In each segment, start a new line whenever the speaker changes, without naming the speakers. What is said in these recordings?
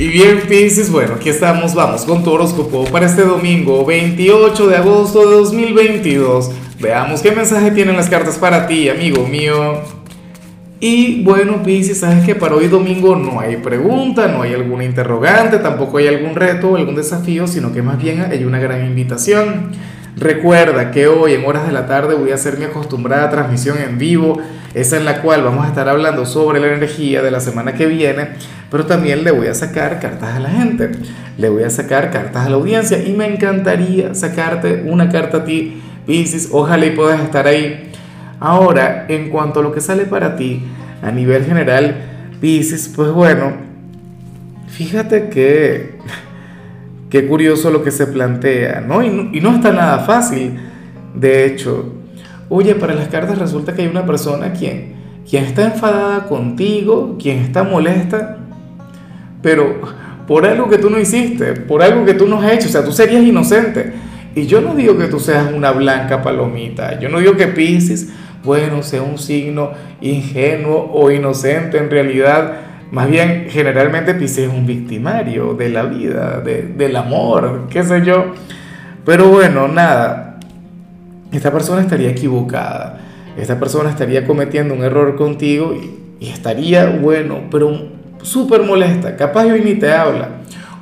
Y bien, Pisces, bueno, aquí estamos, vamos con tu horóscopo para este domingo 28 de agosto de 2022. Veamos qué mensaje tienen las cartas para ti, amigo mío. Y bueno, Pisces, sabes que para hoy domingo no hay pregunta, no hay alguna interrogante, tampoco hay algún reto, algún desafío, sino que más bien hay una gran invitación. Recuerda que hoy en horas de la tarde voy a hacer mi acostumbrada transmisión en vivo, esa en la cual vamos a estar hablando sobre la energía de la semana que viene, pero también le voy a sacar cartas a la gente, le voy a sacar cartas a la audiencia y me encantaría sacarte una carta a ti, Pisces, ojalá y puedas estar ahí. Ahora, en cuanto a lo que sale para ti a nivel general, Pisces, pues bueno, fíjate que Qué curioso lo que se plantea, ¿no? Y, ¿no? está nada fácil. De hecho, oye, para las cartas resulta que hay una persona quien, quien está enfadada contigo, quien está molesta, pero por algo que tú no hiciste, por algo que tú no has hecho, o sea, tú serías inocente. Y yo no digo que tú seas una blanca palomita, yo no digo que Pisces, bueno, sea un signo ingenuo o inocente en realidad más bien, generalmente Pisces es un victimario de la vida, del amor, qué sé yo. Pero bueno, nada, esta persona estaría equivocada. Esta persona estaría cometiendo un error contigo y, estaría, bueno, pero súper molesta. Capaz hoy ni te habla.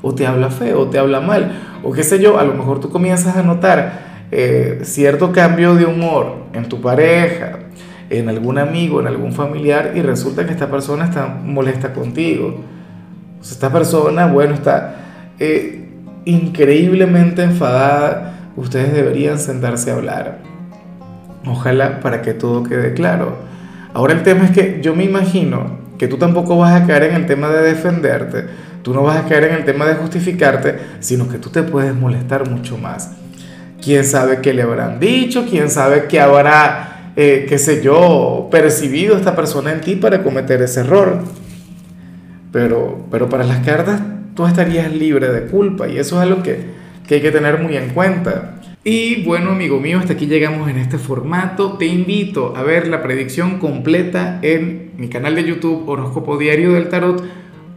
O te habla feo, o te habla mal. O qué sé yo, a lo mejor tú comienzas a notar eh, cierto cambio de humor en tu pareja, en algún amigo, en algún familiar y resulta que esta persona está molesta contigo. esta persona, bueno, está eh, increíblemente enfadada. Ustedes deberían sentarse a hablar. Ojalá para que todo quede claro. Ahora el tema es que yo me imagino que tú tampoco vas a caer en el tema de defenderte, tú no vas a caer en el tema de justificarte, sino que tú te puedes molestar mucho más. ¿Quién sabe qué le habrán dicho? ¿Quién sabe qué habrá eh, qué sé yo, percibido esta persona en ti para cometer ese error. Pero, pero para las cartas tú estarías libre de culpa y eso es algo que, que hay que tener muy en cuenta. Y bueno, amigo mío, hasta aquí llegamos en este formato. Te invito a ver la predicción completa en mi canal de YouTube Horóscopo Diario del Tarot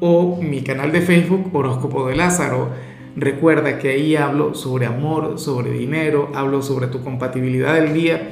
o mi canal de Facebook Horóscopo de Lázaro. Recuerda que ahí hablo sobre amor, sobre dinero, hablo sobre tu compatibilidad del día